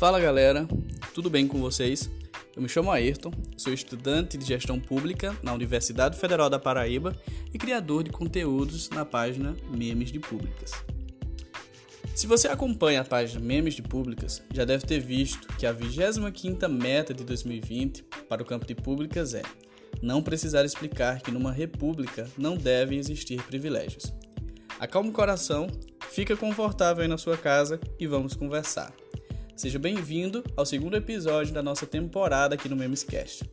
Fala galera, tudo bem com vocês? Eu me chamo Ayrton, sou estudante de gestão pública na Universidade Federal da Paraíba e criador de conteúdos na página Memes de Públicas. Se você acompanha a página Memes de Públicas, já deve ter visto que a 25ª meta de 2020 para o campo de públicas é não precisar explicar que numa república não devem existir privilégios. Acalme o coração, fica confortável aí na sua casa e vamos conversar. Seja bem-vindo ao segundo episódio da nossa temporada aqui no Memescast.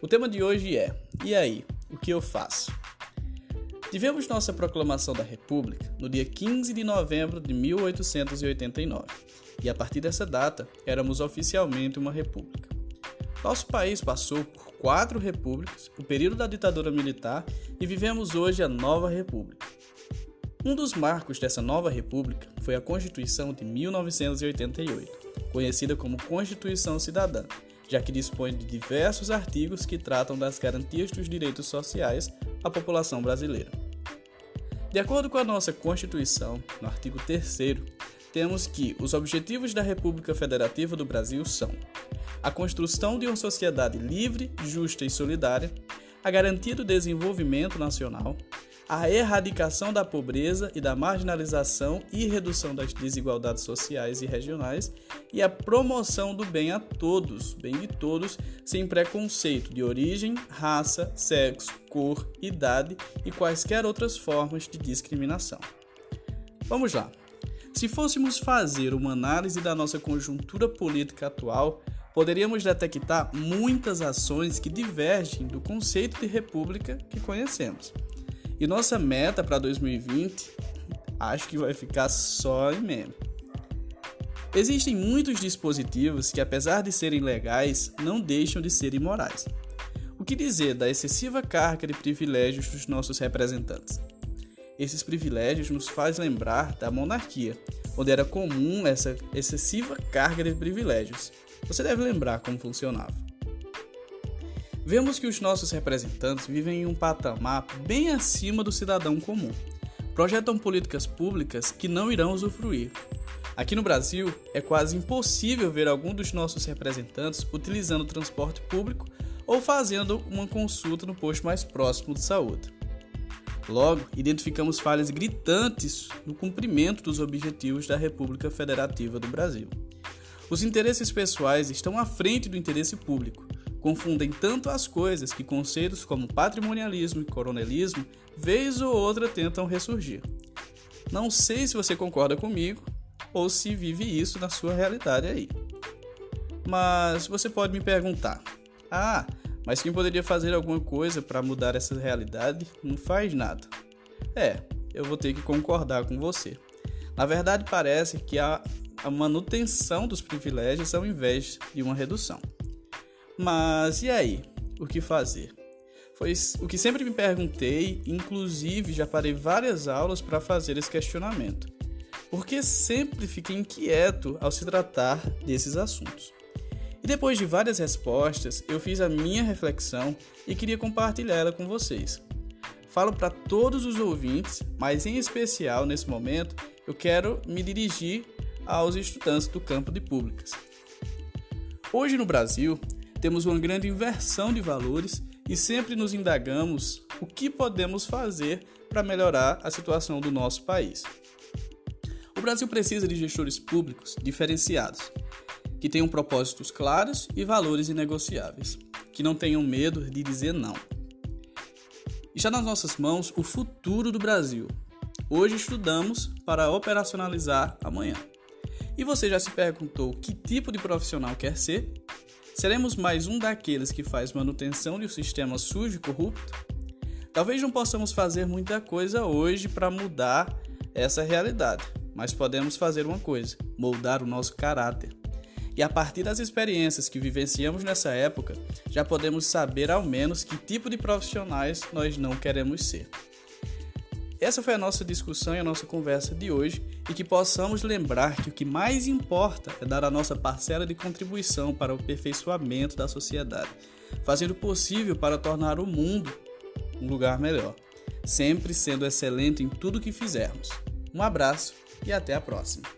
O tema de hoje é: E aí, o que eu faço? Tivemos nossa proclamação da República no dia 15 de novembro de 1889, e a partir dessa data éramos oficialmente uma república. Nosso país passou por quatro repúblicas, o período da ditadura militar e vivemos hoje a nova república. Um dos marcos dessa nova república foi a Constituição de 1988 conhecida como Constituição Cidadã, já que dispõe de diversos artigos que tratam das garantias dos direitos sociais à população brasileira. De acordo com a nossa Constituição, no artigo 3, temos que os objetivos da República Federativa do Brasil são a construção de uma sociedade livre, justa e solidária, a garantia do desenvolvimento nacional, a erradicação da pobreza e da marginalização e redução das desigualdades sociais e regionais e a promoção do bem a todos, bem de todos, sem preconceito de origem, raça, sexo, cor, idade e quaisquer outras formas de discriminação. Vamos lá. Se fôssemos fazer uma análise da nossa conjuntura política atual, poderíamos detectar muitas ações que divergem do conceito de república que conhecemos. E nossa meta para 2020, acho que vai ficar só em meme. Existem muitos dispositivos que, apesar de serem legais, não deixam de ser imorais. O que dizer da excessiva carga de privilégios dos nossos representantes? Esses privilégios nos faz lembrar da monarquia, onde era comum essa excessiva carga de privilégios. Você deve lembrar como funcionava. Vemos que os nossos representantes vivem em um patamar bem acima do cidadão comum. Projetam políticas públicas que não irão usufruir. Aqui no Brasil, é quase impossível ver algum dos nossos representantes utilizando transporte público ou fazendo uma consulta no posto mais próximo de saúde. Logo, identificamos falhas gritantes no cumprimento dos objetivos da República Federativa do Brasil. Os interesses pessoais estão à frente do interesse público confundem tanto as coisas que conceitos como patrimonialismo e coronelismo, vez ou outra, tentam ressurgir. Não sei se você concorda comigo ou se vive isso na sua realidade aí. Mas você pode me perguntar: ah, mas quem poderia fazer alguma coisa para mudar essa realidade não faz nada. É, eu vou ter que concordar com você. Na verdade, parece que há a manutenção dos privilégios ao invés de uma redução. Mas e aí? O que fazer? Foi o que sempre me perguntei, inclusive já parei várias aulas para fazer esse questionamento. Porque sempre fiquei inquieto ao se tratar desses assuntos. E depois de várias respostas, eu fiz a minha reflexão e queria compartilhá-la com vocês. Falo para todos os ouvintes, mas em especial nesse momento, eu quero me dirigir aos estudantes do campo de públicas. Hoje no Brasil, temos uma grande inversão de valores e sempre nos indagamos o que podemos fazer para melhorar a situação do nosso país. O Brasil precisa de gestores públicos diferenciados, que tenham propósitos claros e valores inegociáveis, que não tenham medo de dizer não. Está nas nossas mãos o futuro do Brasil. Hoje estudamos para operacionalizar amanhã. E você já se perguntou que tipo de profissional quer ser? Seremos mais um daqueles que faz manutenção de um sistema sujo e corrupto? Talvez não possamos fazer muita coisa hoje para mudar essa realidade, mas podemos fazer uma coisa: moldar o nosso caráter. E a partir das experiências que vivenciamos nessa época, já podemos saber ao menos que tipo de profissionais nós não queremos ser. Essa foi a nossa discussão e a nossa conversa de hoje e que possamos lembrar que o que mais importa é dar a nossa parcela de contribuição para o aperfeiçoamento da sociedade, fazendo o possível para tornar o mundo um lugar melhor, sempre sendo excelente em tudo que fizermos. Um abraço e até a próxima.